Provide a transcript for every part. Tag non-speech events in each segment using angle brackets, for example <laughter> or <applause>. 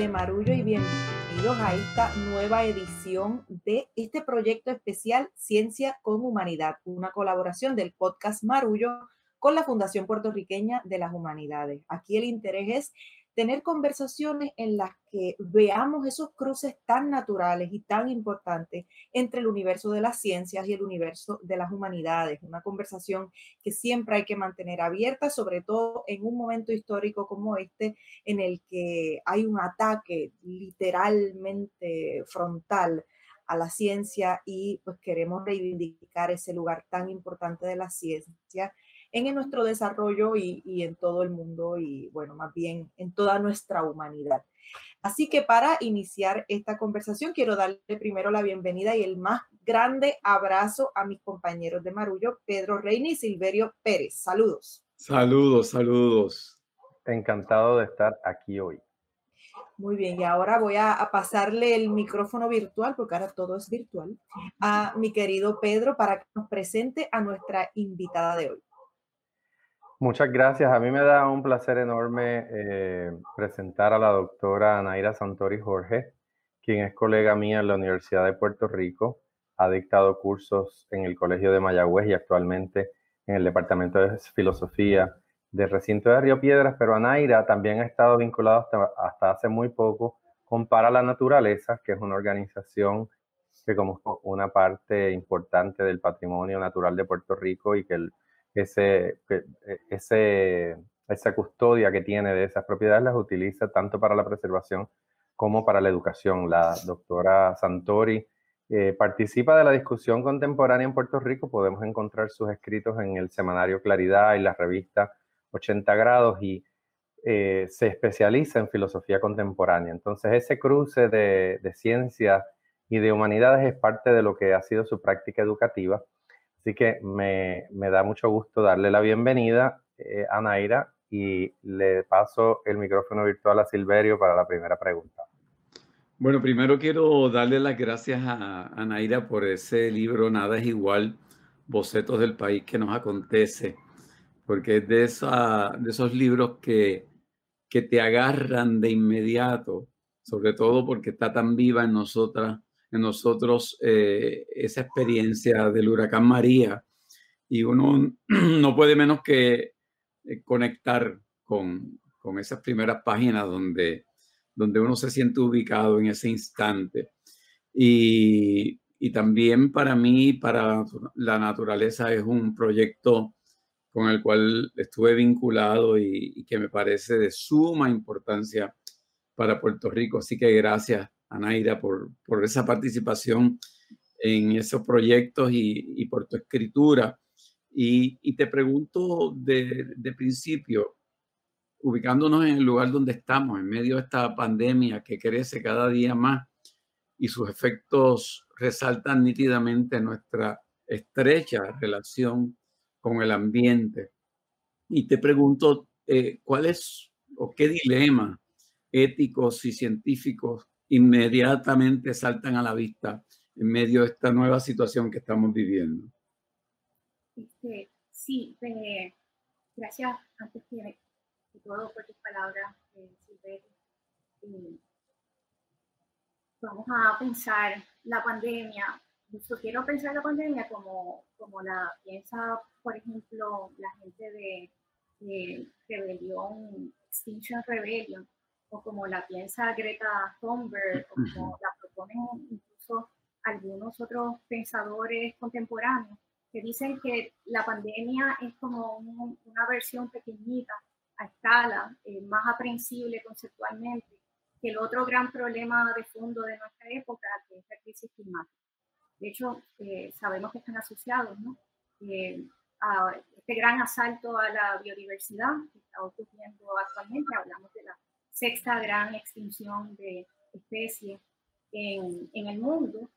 De Marullo y bienvenidos a esta nueva edición de este proyecto especial Ciencia con Humanidad, una colaboración del podcast Marullo con la Fundación Puertorriqueña de las Humanidades. Aquí el interés es tener conversaciones en las que veamos esos cruces tan naturales y tan importantes entre el universo de las ciencias y el universo de las humanidades. Una conversación que siempre hay que mantener abierta, sobre todo en un momento histórico como este, en el que hay un ataque literalmente frontal a la ciencia y pues queremos reivindicar ese lugar tan importante de la ciencia en nuestro desarrollo y, en todo el mundo y, bueno, más bien en toda nuestra humanidad. Así que para iniciar esta conversación, quiero darle primero la bienvenida y el más grande abrazo a mis compañeros de Marullo, Pedro Reina y Silverio Pérez. Saludos. Saludos, saludos. Encantado de estar aquí hoy. Muy bien, y ahora voy a, a, pasarle el micrófono virtual, porque ahora todo es virtual, a mi querido Pedro para que nos presente a nuestra invitada de hoy. Muchas gracias. A mí me da un placer enorme eh, presentar a la doctora Naira Santori Jorge, quien es colega mía en la Universidad de Puerto Rico. Ha dictado cursos en el Colegio de Mayagüez y actualmente en el Departamento de Filosofía del recinto de Río Piedras, pero Naira también ha estado vinculada hasta, hasta hace muy poco con Para la Naturaleza, que es una organización que como una parte importante del patrimonio natural de Puerto Rico y que el ese, e, ese, esa custodia que tiene de esas propiedades las utiliza tanto para la preservación como para la educación. La doctora Santori eh, participa de la discusión contemporánea en Puerto Rico. Podemos encontrar sus escritos en el semanario Claridad y la revista 80 grados y eh, se especializa en filosofía contemporánea. Entonces ese cruce de, de ciencia y de humanidades es parte de lo que ha sido su práctica educativa Así que me, da mucho gusto darle la bienvenida eh, a Naira y le paso el micrófono virtual a Silverio para la primera pregunta. Bueno, primero quiero darle las gracias a, Naira por ese libro Nada es igual, Bocetos del País que nos acontece, porque es de, esa, de esos libros que, que te agarran de inmediato, sobre todo porque está tan viva en nosotras en nosotros eh, esa experiencia del huracán María y uno <clears throat> no puede menos que eh, conectar con, con, esas primeras páginas donde, donde uno se siente ubicado en ese instante. Y, y también para mí, para la naturaleza, es un proyecto con el cual estuve vinculado y, y que me parece de suma importancia para Puerto Rico. Así que gracias Anaira, por, por esa participación en esos proyectos y, por tu escritura. Y, te pregunto de, de, principio, ubicándonos en el lugar donde estamos, en medio de esta pandemia que crece cada día más y sus efectos resaltan nítidamente nuestra estrecha relación con el ambiente. Y te pregunto, eh, ¿cuál es o qué dilema éticos y científicos inmediatamente saltan a la vista en medio de esta nueva situación que estamos viviendo. Este, sí, eh, gracias antes que todo por tus palabras, eh, vamos a pensar la pandemia. Yo quiero pensar la pandemia como, como la piensa, por ejemplo, la gente de, de Rebelión, Extinction Rebellion, o como la piensa Greta Thunberg, o como la proponen incluso algunos otros pensadores contemporáneos, que dicen que la pandemia es como una versión pequeñita a escala, eh, más aprensible conceptualmente, que el otro gran problema de fondo de nuestra época, que es la crisis climática. De hecho, eh, sabemos que están asociados, ¿no? Eh, a este gran asalto a la biodiversidad que está ocurriendo actualmente, hablamos de la sexta gran extinción de especies en, en el mundo,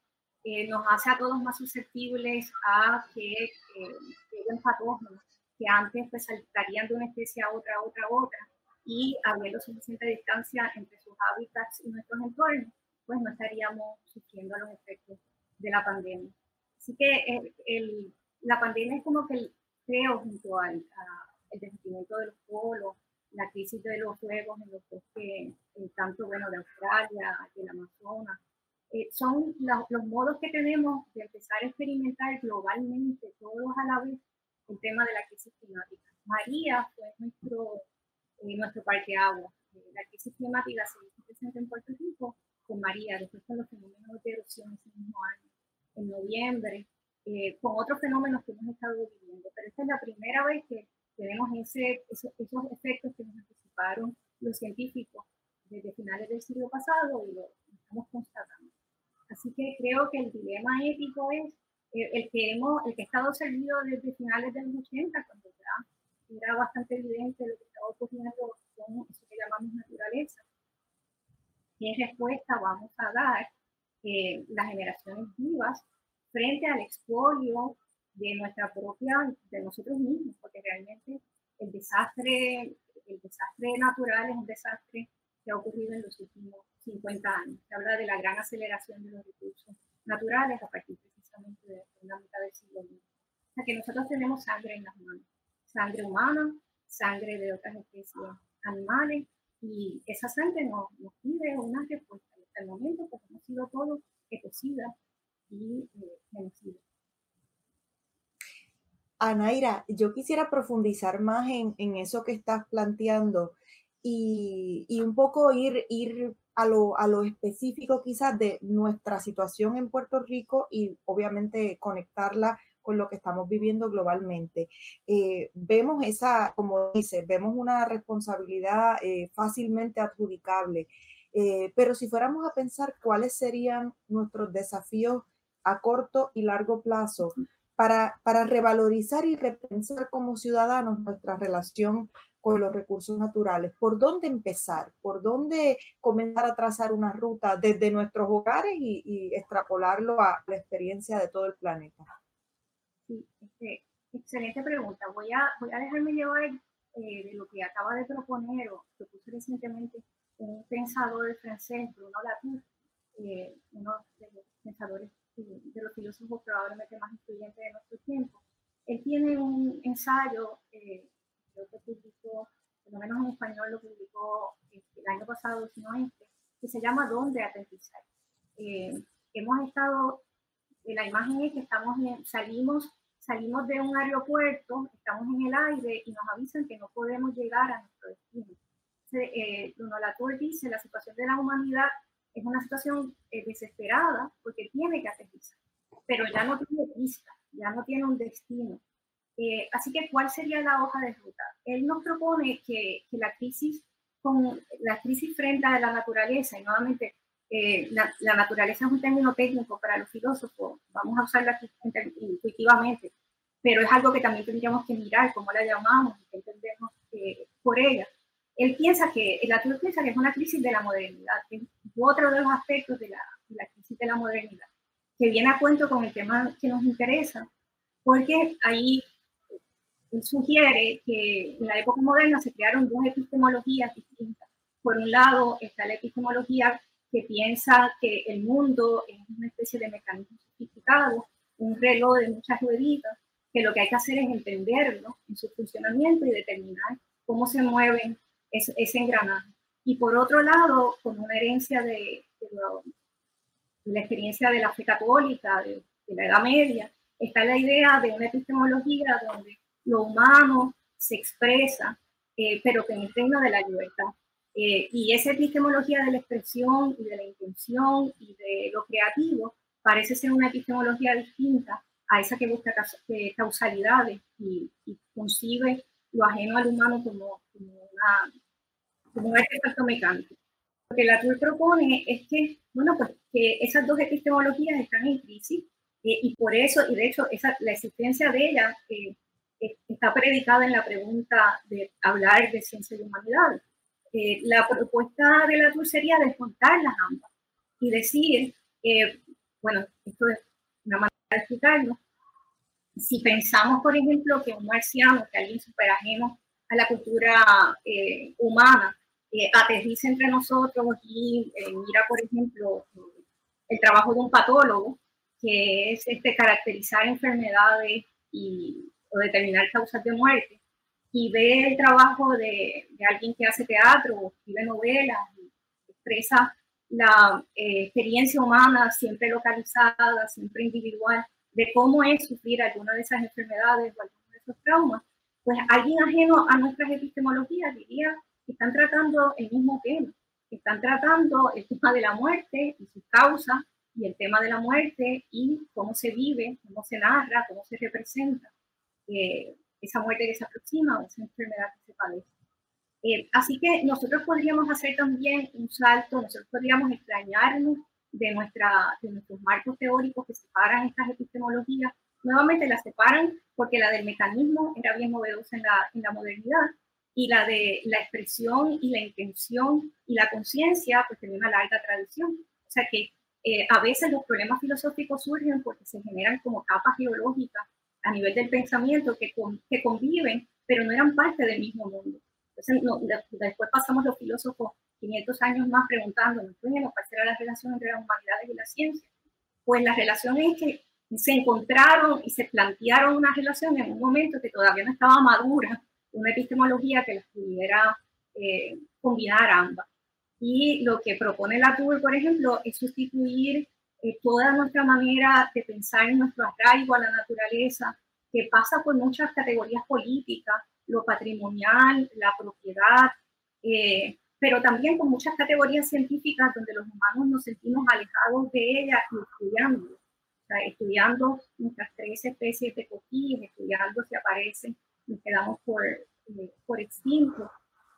eh, nos hace a todos más susceptibles a que eh, patógenos que antes pues, saltarían de una especie a otra, a otra, a otra, y habiendo suficiente distancia entre sus hábitats y nuestros entornos, pues no estaríamos sufriendo los efectos de la pandemia. Así que el, el, la pandemia es como que el creo junto al el derretimiento de los polos, la crisis de los fuegos en los bosques, tanto bueno, de Australia, del Amazonas. Eh, son los modos que tenemos de empezar a experimentar globalmente, todos a la vez, el tema de la crisis climática. María fue nuestro, eh, nuestro parque agua. Eh, la crisis climática se hizo presente en Puerto Rico con María, después con los fenómenos de erosión ese mismo año, en noviembre, eh, con otros fenómenos que hemos estado viviendo. Pero esta es la primera vez que tenemos ese, esos, efectos que nos anticiparon los científicos desde finales del siglo pasado y lo estamos constatando. Así que creo que el dilema ético es eh, el, que hemos, el que ha estado servido desde finales de los 80, cuando ya era bastante evidente lo que estaba ocurriendo con eso que llamamos naturaleza. ¿Qué respuesta vamos a dar eh, las generaciones vivas frente al expolio de nuestra propia, de nosotros mismos? Porque realmente el desastre, el desastre natural es un desastre que ha ocurrido en los últimos 50 años. Se habla de la gran aceleración de los recursos naturales a partir precisamente de la mitad del siglo XX. O sea que nosotros tenemos sangre en las manos, sangre humana, sangre de otras especies animales, y esa sangre nos, nos pide una respuesta. Hasta el momento, pues hemos sido todos ecocidas y eh, genocidas. Anaira, yo quisiera profundizar más en, en, eso que estás planteando y, y un poco ir, ir a, lo, a lo específico quizás de nuestra situación en Puerto Rico y obviamente conectarla con lo que estamos viviendo globalmente. Eh, vemos esa, como dice, vemos una responsabilidad eh, fácilmente adjudicable, eh, pero si fuéramos a pensar cuáles serían nuestros desafíos a corto y largo plazo para, para revalorizar y repensar como ciudadanos nuestra relación con los recursos naturales. ¿Por dónde empezar? ¿Por dónde comenzar a trazar una ruta desde nuestros hogares y, y extrapolarlo a la experiencia de todo el planeta? Sí, este, excelente pregunta. Voy a, voy a dejarme llevar eh, de lo que acaba de proponer o propuso recientemente un pensador francés, Bruno Latour, eh, uno de los pensadores, de los filósofos probablemente más influyentes de nuestro tiempo. Él tiene un ensayo, creo que publicó, por lo menos en español lo publicó este, el año pasado, sino este, que se llama ¿Dónde aterrizar? hemos estado la imagen es que estamos salimos, salimos de un aeropuerto, estamos en el aire y nos avisan que no podemos llegar a nuestro destino. Eh, Bruno Latour dice, la situación de la humanidad es una situación eh, desesperada porque tiene que aterrizar, pero ya no tiene pista, ya no tiene un destino. Eh, así que, ¿cuál sería la hoja de ruta? Él nos propone que, que la crisis con la crisis frente a la naturaleza, y nuevamente eh, la, naturaleza es un término técnico para los filósofos, vamos a usarla intuitivamente, pero es algo que también tendríamos que mirar cómo la llamamos qué entendemos eh, por ella. Él piensa que, el piensa que es una crisis de la modernidad, que es otro de los aspectos de la, de la crisis de la modernidad, que viene a cuento con el tema que nos interesa, porque ahí sugiere que en la época moderna se crearon dos epistemologías distintas. Por un lado está la epistemología que piensa que el mundo es una especie de mecanismo sofisticado, un reloj de muchas rueditas, que lo que hay que hacer es entenderlo en su funcionamiento y determinar cómo se mueven ese, ese engranaje. Y por otro lado, con una herencia de, la experiencia de la fe católica, de, la Edad Media, está la idea de una epistemología donde lo humano se expresa, eh, pero que el reino de la libertad. Eh, y esa epistemología de la expresión y de la intención y de lo creativo parece ser una epistemología distinta a esa que busca causalidades y, concibe lo ajeno al humano como, como, un artefacto mecánico. Que Latour propone es que, bueno, pues que esas dos epistemologías están en crisis eh, y por eso, y de hecho, esa, la existencia de ellas eh, está predicada en la pregunta de hablar de ciencia y humanidades. Eh, la propuesta de la TUR sería desmontar las ambas y decir, eh, bueno, esto es una manera de explicarlo, si pensamos, por ejemplo, que un marciano, que alguien súper ajeno a la cultura eh, aterriza entre nosotros y mira, por ejemplo, el trabajo de un patólogo, que es este, caracterizar enfermedades y, o determinar causas de muerte, y ve el trabajo de, de alguien que hace teatro o escribe novelas expresa la eh, experiencia humana siempre localizada, siempre individual, de cómo es sufrir alguna de esas enfermedades o alguno de esos traumas, pues alguien ajeno a nuestras epistemologías diría están tratando el mismo tema, están tratando el tema de la muerte y sus causas, y el tema de la muerte y cómo se vive, cómo se narra, cómo se representa eh, esa muerte que se aproxima o esa enfermedad que se padece. Eh, así que nosotros podríamos hacer también un salto, nosotros podríamos extrañarnos de, nuestra, de nuestros marcos teóricos que separan estas epistemologías. Nuevamente las separan porque la del mecanismo era bien novedosa en la, en la modernidad y la de la expresión y la intención y la conciencia pues tenía una larga tradición. O sea que eh, a veces los problemas filosóficos surgen porque se generan como capas geológicas a nivel del pensamiento que, que conviven, pero no eran parte del mismo mundo. Entonces, después pasamos los filósofos 500 años más preguntándonos, ¿cuál será la relación entre las humanidades y la ciencia? Pues la relación es que se encontraron y se plantearon una relación en un momento que todavía no estaba madura, una epistemología que las pudiera eh, combinar ambas. Y lo que propone la TUR, por ejemplo, es sustituir eh, toda nuestra manera de pensar en nuestro arraigo a la naturaleza, que pasa por muchas categorías políticas, lo patrimonial, la propiedad, eh, pero también con muchas categorías científicas donde los humanos nos sentimos alejados de ella y estudiando, o sea, estudiando nuestras tres especies de coquillas, estudiando si aparecen, nos quedamos por, eh, por extintos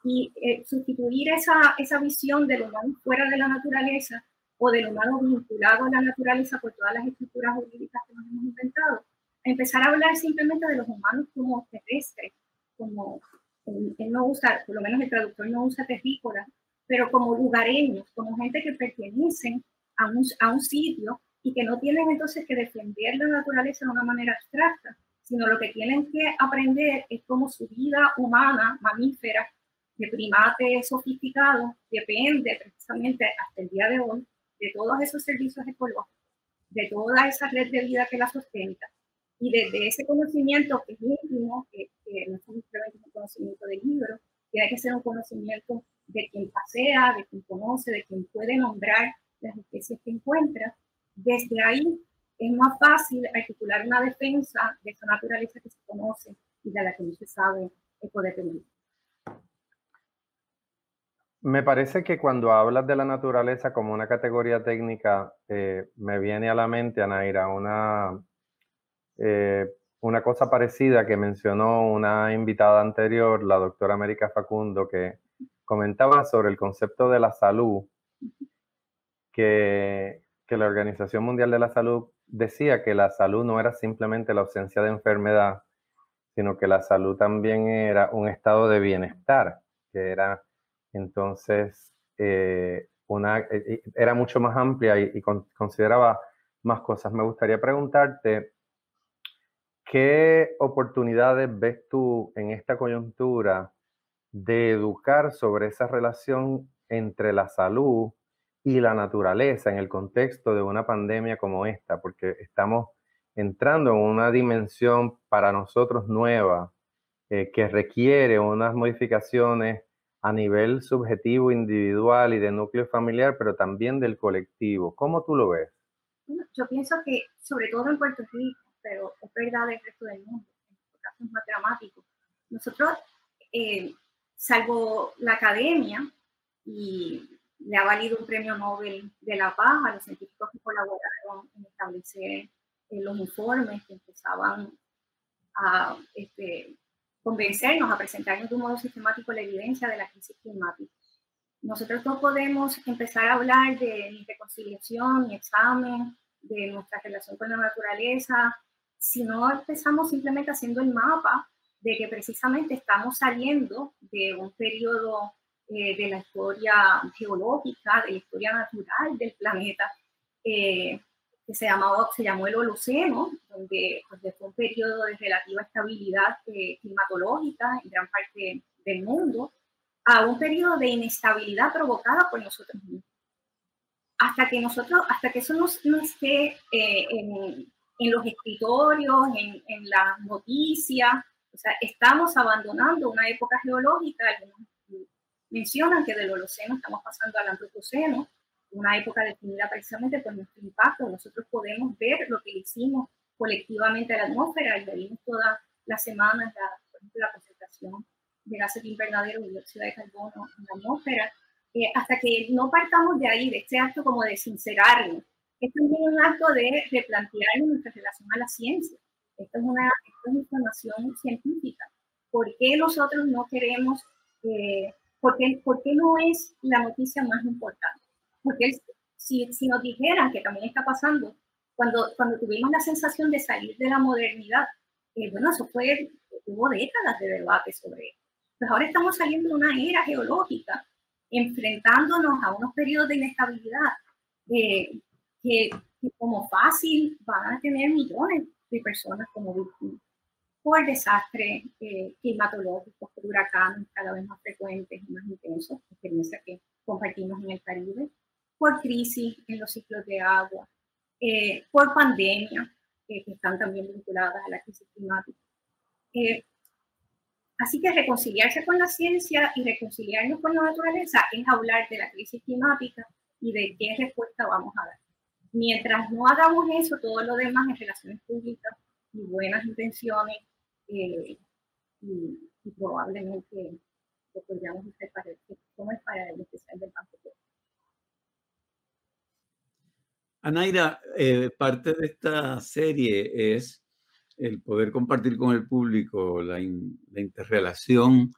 y eh, sustituir esa, esa visión del humano fuera de la naturaleza o del humano vinculado a la naturaleza por todas las estructuras jurídicas que nos hemos inventado, empezar a hablar simplemente de los humanos como terrestres, como él, no usa, por lo menos el traductor no usa terrícolas, pero como lugareños, como gente que pertenecen a un, a un sitio y que no tienen entonces que defender la naturaleza de una manera abstracta, sino lo que tienen que aprender es cómo su vida humana, mamífera, de primates sofisticados depende precisamente hasta el día de hoy de todos esos servicios ecológicos, de toda esa red de vida que la sustenta. Y desde ese conocimiento que es íntimo, que, no es simplemente un conocimiento del libro, tiene que ser un conocimiento de quien pasea, de quien conoce, de quien puede nombrar las especies que encuentra. Desde ahí es más fácil articular una defensa de esa naturaleza que se conoce y de la que no se sabe el poder tener. Me parece que cuando hablas de la naturaleza como una categoría técnica, eh, me viene a la mente, Anaira, una, eh, una cosa parecida que mencionó una invitada anterior, la doctora América Facundo, que comentaba sobre el concepto de la salud, que, que la Organización Mundial de la Salud decía que la salud no era simplemente la ausencia de enfermedad, sino que la salud también era un estado de bienestar, que era entonces, eh, una, eh, era mucho más amplia y, consideraba más cosas. Me gustaría preguntarte, ¿qué oportunidades ves tú en esta coyuntura de educar sobre esa relación entre la salud y la naturaleza en el contexto de una pandemia como esta? Porque estamos entrando en una dimensión para nosotros nueva que requiere unas modificaciones a nivel subjetivo, individual y de núcleo familiar, pero también del colectivo. ¿Cómo tú lo ves? Yo pienso que, sobre todo en Puerto Rico, pero es verdad el resto del mundo, en casos más dramáticos, nosotros, eh, salvo la academia, y le ha valido un premio Nobel de la Paz a los científicos que colaboraron en establecer eh, los informes que empezaban a este, convencernos a presentarnos de un modo sistemático la evidencia de la crisis climática. Nosotros no podemos empezar a hablar de ni reconciliación, ni examen, de nuestra relación con la naturaleza, si no empezamos simplemente haciendo el mapa de que precisamente estamos saliendo de un periodo eh, de la historia geológica, de la historia natural del planeta, eh, que se, llamaba, se llamó el Holoceno, donde pues, fue un periodo de relativa estabilidad eh, climatológica en gran parte del mundo, a un periodo de inestabilidad provocada por nosotros mismos. Hasta que nosotros, hasta que eso no, no esté eh, en, en, los escritorios, en, en las noticias, O sea, estamos abandonando una época geológica, algunos mencionan que del Holoceno estamos pasando al Antropoceno, una época definida precisamente por nuestro impacto. Nosotros podemos ver lo que hicimos colectivamente a la atmósfera y vimos todas las semanas la, la concentración de gases de invernadero y dióxido de carbono en la atmósfera, eh, hasta que no partamos de ahí, de este acto como de sincerarnos. Es también un acto de replantear nuestra relación a la ciencia. Esto es una esto es información científica. ¿Por qué nosotros no queremos, eh, por, qué, por, qué, no es la noticia más importante? Porque si, si nos dijeran que también está pasando, cuando, cuando tuvimos la sensación de salir de la modernidad, eh, bueno, eso fue, hubo décadas de debate sobre eso. Pues ahora estamos saliendo de una era geológica, enfrentándonos a unos periodos de inestabilidad eh, que, como fácil van a tener millones de personas como víctimas por desastres eh, climatológicos, por huracanes cada vez más frecuentes y más intensos, experiencia que compartimos en el Caribe, por crisis en los ciclos de agua, eh, por pandemia, que están también vinculadas a la crisis climática. Así que reconciliarse con la ciencia y reconciliarnos con la naturaleza es hablar de la crisis climática y de qué respuesta vamos a dar. Mientras no hagamos eso, todo lo demás en relaciones públicas y buenas intenciones eh, y, probablemente lo podríamos hacer para el, como es para el especial del Banco Anaira, eh, parte de esta serie es el poder compartir con el público la, interrelación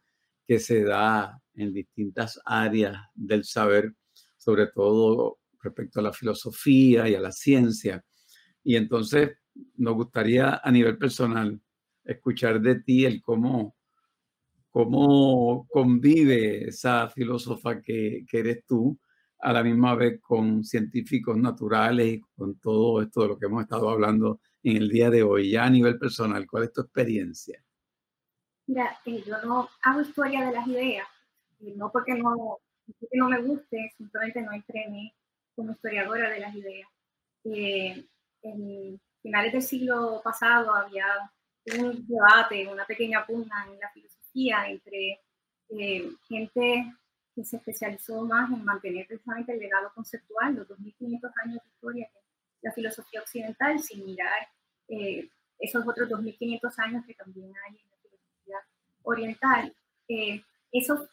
que se da en distintas áreas del saber, sobre todo respecto a la filosofía y a la ciencia. Y entonces nos gustaría a nivel personal escuchar de ti el cómo, cómo convive esa filósofa que, que eres tú a la misma vez con científicos naturales y con todo esto de lo que hemos estado hablando en el día de hoy, ya a nivel personal, ¿cuál es tu experiencia? Mira, eh, yo no hago historia de las ideas, eh, no porque no, porque no me guste, simplemente no entrené como historiadora de las ideas. Eh, en finales del siglo pasado había un debate, una pequeña pugna en la filosofía entre gente que se especializó más en mantener precisamente el legado conceptual, los 2.500 años de historia de la filosofía occidental, sin mirar eh, esos otros 2.500 años que también hay en la filosofía oriental. Eh, eso,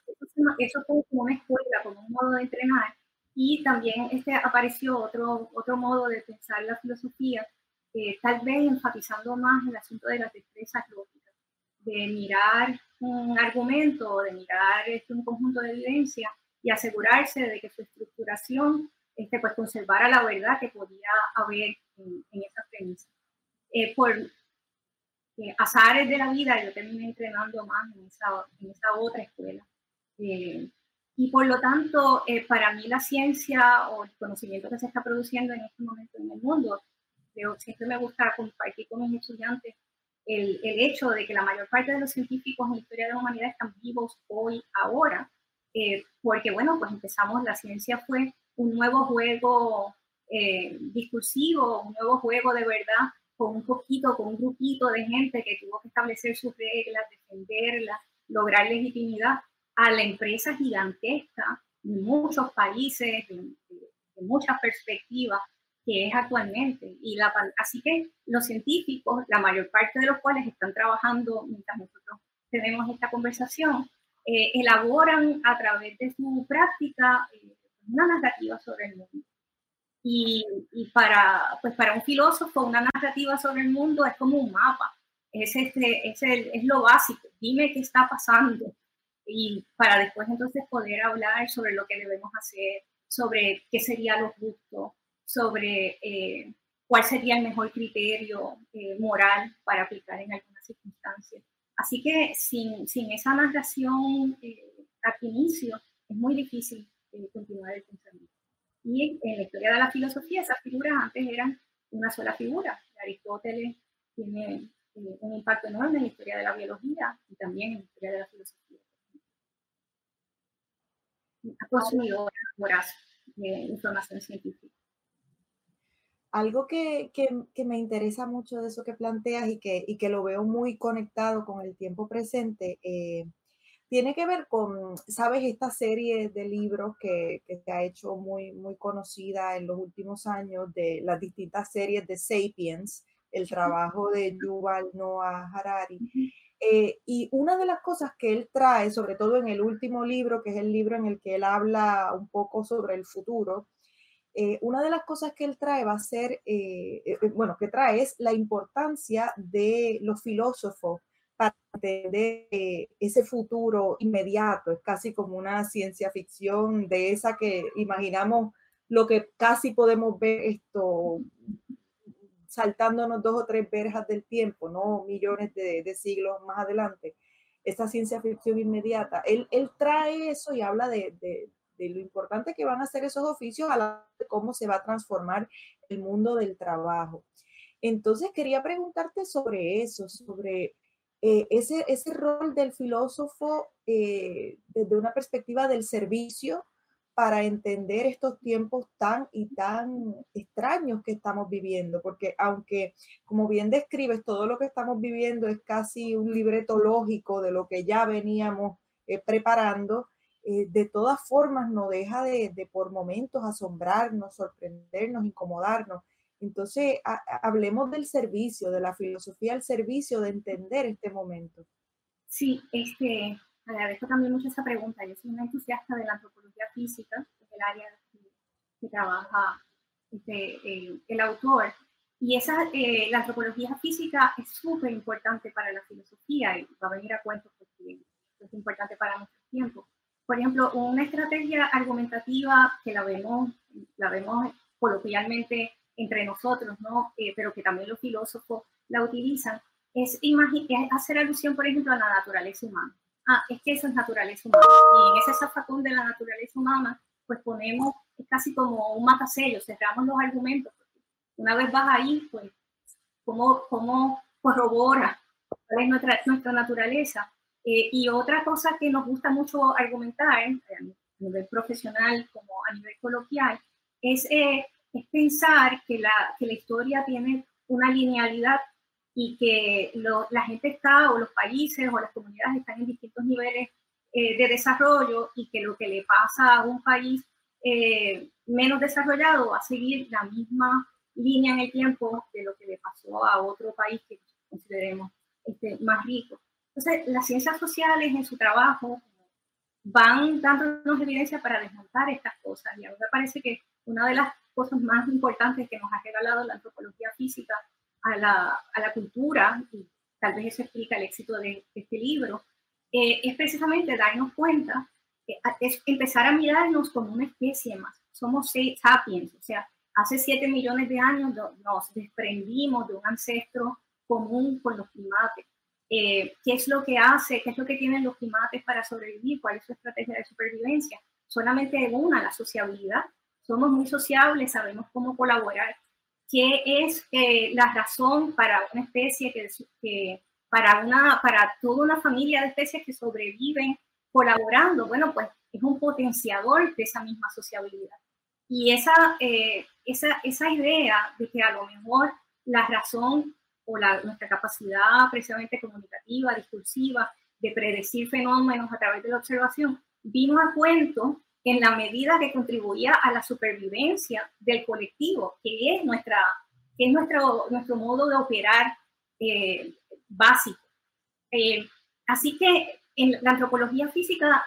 eso, fue como una escuela, como un modo de entrenar, y también este, apareció otro, otro modo de pensar la filosofía, eh, tal vez enfatizando más el asunto de las destrezas lógicas, de mirar un argumento, de mirar este, un conjunto de evidencia y asegurarse de que su estructuración este, pues, conservara la verdad que podía haber en, en esa premisa. Eh, por eh, azares de la vida, yo terminé entrenando más en esa, en esa otra escuela. Eh, y por lo tanto, para mí la ciencia o el conocimiento que se está produciendo en este momento en el mundo, siempre me gusta compartir con mis estudiantes el, el, hecho de que la mayor parte de los científicos en la historia de la humanidad están vivos hoy, ahora, eh, porque bueno, pues empezamos, la ciencia fue un nuevo juego eh, discursivo, un nuevo juego de verdad, con un poquito, con un grupito de gente que tuvo que establecer sus reglas, defenderlas, lograr legitimidad a la empresa gigantesca de muchos países, de muchas perspectivas, que es actualmente. Y la, así que los científicos, la mayor parte de los cuales están trabajando mientras nosotros tenemos esta conversación, eh, elaboran a través de su práctica eh, una narrativa sobre el mundo. Y, y, para, pues para un filósofo, una narrativa sobre el mundo es como un mapa, es, este, es, el, es lo básico, dime qué está pasando. Y para después entonces poder hablar sobre lo que debemos hacer, sobre qué sería lo justo, sobre eh, cuál sería el mejor criterio eh, moral para aplicar en algunas circunstancias. Así que sin, sin esa narración eh, al inicio es muy difícil continuar el pensamiento. Y en la historia de la filosofía, esas figuras antes eran una sola figura. Aristóteles tiene un impacto enorme en la historia de la biología y también en la historia de la filosofía. Ha consumido horas de información científica. Algo que, me interesa mucho de eso que planteas y que, y que lo veo muy conectado con el tiempo presente, eh, tiene que ver con, sabes, esta serie de libros que, se ha hecho muy, muy conocida en los últimos años de las distintas series de Sapiens, el trabajo de Yuval Noah Harari. Eh, y una de las cosas que él trae, sobre todo en el último libro, que es el libro en el que él habla un poco sobre el futuro, eh, una de las cosas que él trae va a ser, eh, eh, bueno, que trae es la importancia de los filósofos para entender ese futuro inmediato. Es casi como una ciencia ficción de esa que imaginamos lo que casi podemos ver esto saltándonos dos o tres verjas del tiempo, no millones de, siglos más adelante. Esa ciencia ficción inmediata. Él, él trae eso y habla de, de lo importante que van a ser esos oficios a la de cómo se va a transformar el mundo del trabajo. Entonces quería preguntarte sobre eso, sobre eh, ese, ese rol del filósofo eh, desde una perspectiva del servicio para entender estos tiempos tan y tan extraños que estamos viviendo, porque aunque, como bien describes, todo lo que estamos viviendo es casi un libreto lógico de lo que ya veníamos eh, preparando, eh, de todas formas no deja de, por momentos asombrarnos, sorprendernos, incomodarnos. Entonces, hablemos del servicio, de la filosofía al servicio, de entender este momento. Sí, este, agradezco también mucho esa pregunta. Yo soy una entusiasta de la antropología física, que es el área que, trabaja este, el autor. Y esa, eh, la antropología física es súper importante para la filosofía y va a venir a cuento porque es importante para nuestro tiempo. Por ejemplo, una estrategia argumentativa que la vemos, la vemos coloquialmente entre nosotros, ¿no? Eh, pero que también los filósofos la utilizan, es, hacer alusión, por ejemplo, a la naturaleza humana. Ah, es que eso es naturaleza humana. Y en ese zafacón de la naturaleza humana, pues ponemos, es casi como un matasello, cerramos los argumentos. Una vez vas ahí, pues, ¿cómo, cómo corrobora cuál es nuestra, nuestra naturaleza? Eh, y otra cosa que nos gusta mucho argumentar eh, a nivel profesional como a nivel coloquial es, eh, es pensar que la, que la historia tiene una linealidad y que la gente está o los países o las comunidades están en distintos niveles de desarrollo y que lo que le pasa a un país menos desarrollado va a seguir la misma línea en el tiempo de lo que le pasó a otro país que consideremos este, más rico. Entonces, las ciencias sociales en su trabajo van dándonos evidencia para desmontar estas cosas. Y a mí me parece que una de las cosas más importantes que nos ha regalado la antropología física a la, a la cultura, y tal vez eso explica el éxito de, este libro, eh, es precisamente darnos cuenta, es empezar a mirarnos como una especie más. Somos sapiens, o sea, hace 7 millones de años nos desprendimos de un ancestro común con los primates eh, qué es lo que hace, qué es lo que tienen los primates para sobrevivir, cuál es su estrategia de supervivencia. Solamente una, la sociabilidad. Somos muy sociables, sabemos cómo colaborar. ¿Qué es eh, la razón para una especie que, para, una, para toda una familia de especies que sobreviven colaborando? Bueno, pues es un potenciador de esa misma sociabilidad. Y esa, eh, esa, esa idea de que a lo mejor la razón o la, nuestra capacidad precisamente comunicativa, discursiva, de predecir fenómenos a través de la observación, vino a cuento en la medida que contribuía a la supervivencia del colectivo, que es, nuestra, que es nuestro, nuestro modo de operar eh, básico. Eh, así que en la antropología física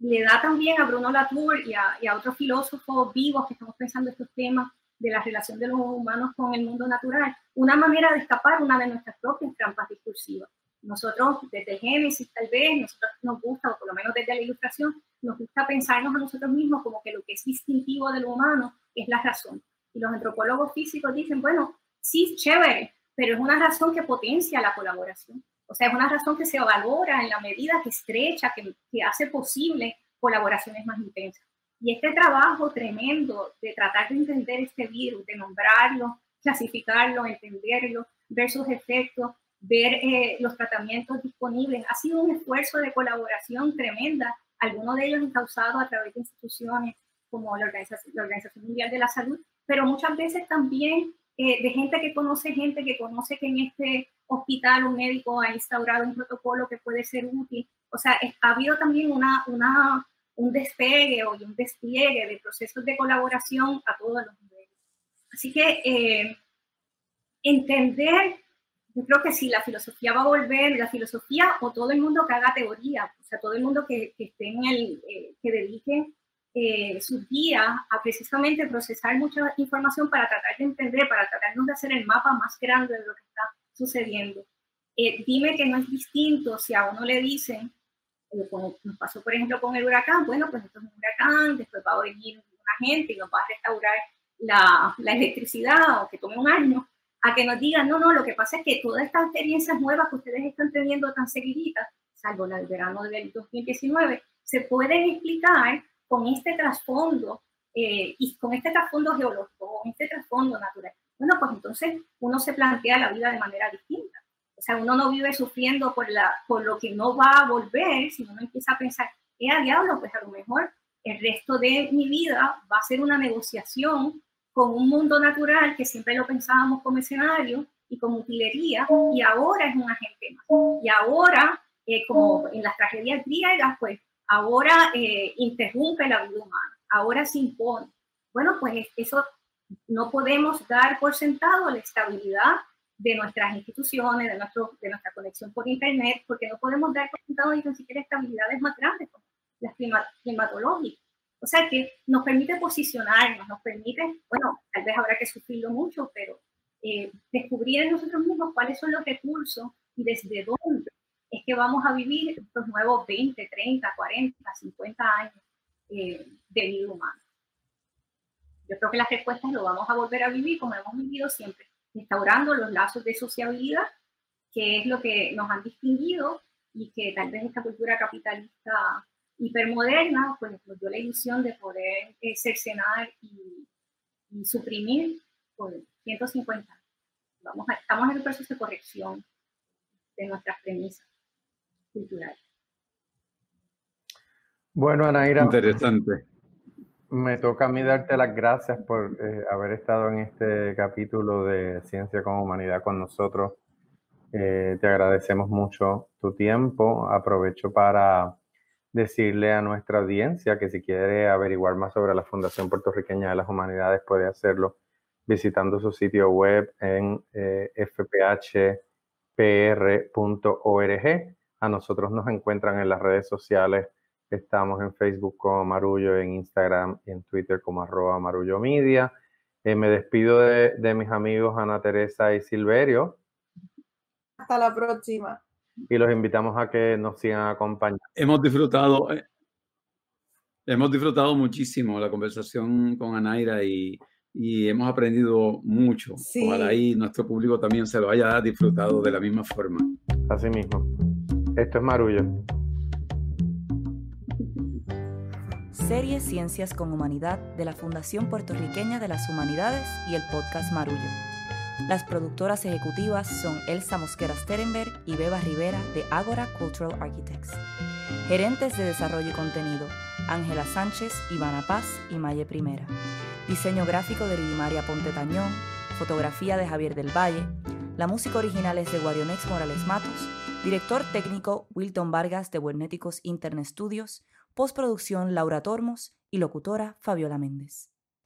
le da también a Bruno Latour y a, y a otros filósofos vivos que estamos pensando estos temas de la relación de los humanos con el mundo natural, una manera de escapar una de nuestras propias trampas discursivas. Nosotros, desde Génesis, tal vez, nosotros nos gusta, o por lo menos desde la ilustración, nos gusta pensarnos a nosotros mismos como que lo que es distintivo de lo humano es la razón. Y los antropólogos físicos dicen, bueno, sí, chévere, pero es una razón que potencia la colaboración. O sea, es una razón que se valora en la medida que estrecha, que, que hace posible colaboraciones más intensas. Y este trabajo tremendo de tratar de entender este virus, de nombrarlo, clasificarlo, entenderlo, ver sus efectos, ver eh, los tratamientos disponibles, ha sido un esfuerzo de colaboración tremenda, algunos de ellos encausados a través de instituciones como la Organización, la Organización Mundial de la Salud, pero muchas veces también eh, de gente que conoce gente que conoce que en este hospital un médico ha instaurado un protocolo que puede ser útil. O sea, ha habido también una, una, un despegue o un despliegue de procesos de colaboración a todos los niveles. Así que eh, entender, yo creo que si la filosofía va a volver, la filosofía o todo el mundo que haga teoría, o sea, todo el mundo que, que esté en el, eh, que dedique eh, sus días a precisamente procesar mucha información para tratar de entender, para tratarnos de hacer el mapa más grande de lo que está sucediendo. Eh, dime que no es distinto si a uno le dicen, como nos pasó por ejemplo con el huracán, bueno, pues esto es un huracán, después va a venir una gente y nos va a restaurar la, electricidad o que tome un año, a que nos digan, no, no, lo que pasa es que todas estas experiencias nuevas que ustedes están teniendo tan seguiditas, salvo la del verano del 2019, se pueden explicar con este trasfondo eh, y con este trasfondo geológico, con este trasfondo natural. Bueno, pues entonces uno se plantea la vida de manera distinta. Sea, uno no vive sufriendo por, la, por lo que no va a volver, sino uno empieza a pensar, ¿qué a diablo? Pues a lo mejor el resto de mi vida va a ser una negociación con un mundo natural que siempre lo pensábamos como escenario y como utilería, y ahora es un agente más. Y ahora, eh, como en las tragedias griegas, pues ahora eh, interrumpe la vida humana, ahora se impone. Bueno, pues eso no podemos dar por sentado la estabilidad de nuestras instituciones, de, nuestro, de nuestra conexión por Internet, porque no podemos dar por sentado ni siquiera estabilidades más grandes como las climatológicas. O sea que nos permite posicionarnos, nos permite, bueno, tal vez habrá que sufrirlo mucho, pero eh, descubrir en nosotros mismos cuáles son los recursos y desde dónde es que vamos a vivir estos nuevos 20, 30, 40, 50 años eh, de vida humana. Yo creo que las respuestas lo vamos a volver a vivir como hemos vivido siempre, instaurando los lazos de sociabilidad, que es lo que nos han distinguido y que tal vez esta cultura capitalista hipermoderna pues nos dio la ilusión de poder eh, cercenar y, suprimir por 150 Vamos estamos en el proceso de corrección de nuestras premisas. Bueno, Anaira. Interesante. Me toca a mí darte las gracias por eh, haber estado en este capítulo de Ciencia con Humanidad con nosotros. Eh, te agradecemos mucho tu tiempo. Aprovecho para decirle a nuestra audiencia que si quiere averiguar más sobre la Fundación Puertorriqueña de las Humanidades puede hacerlo visitando su sitio web en eh, fphpr.org a nosotros nos encuentran en las redes sociales. Estamos en Facebook como Marullo, en Instagram y en Twitter como arroba Marullo Media. Eh, me despido de, mis amigos Ana Teresa y Silverio. Hasta la próxima. Y los invitamos a que nos sigan acompañando. Hemos disfrutado, eh, hemos disfrutado muchísimo la conversación con Anaira y, y hemos aprendido mucho. Ojalá ahí nuestro público también se lo haya disfrutado de la misma forma. Así mismo. Esto es Marullo. Serie Ciencias con Humanidad de la Fundación Puertorriqueña de las Humanidades y el podcast Marullo. Las productoras ejecutivas son Elsa Mosquera Sterenberg y Beba Rivera de Agora Cultural Architects. Gerentes de Desarrollo y Contenido, Ángela Sánchez, Ivana Paz y Maye Primera. Diseño gráfico de Lidimaria Ponte Tañón, fotografía de Javier del Valle. La música original es de Guarionex Morales Matos Director técnico Wilton Vargas de Buenéticos Internet Studios, postproducción Laura Tormos y locutora Fabiola Méndez.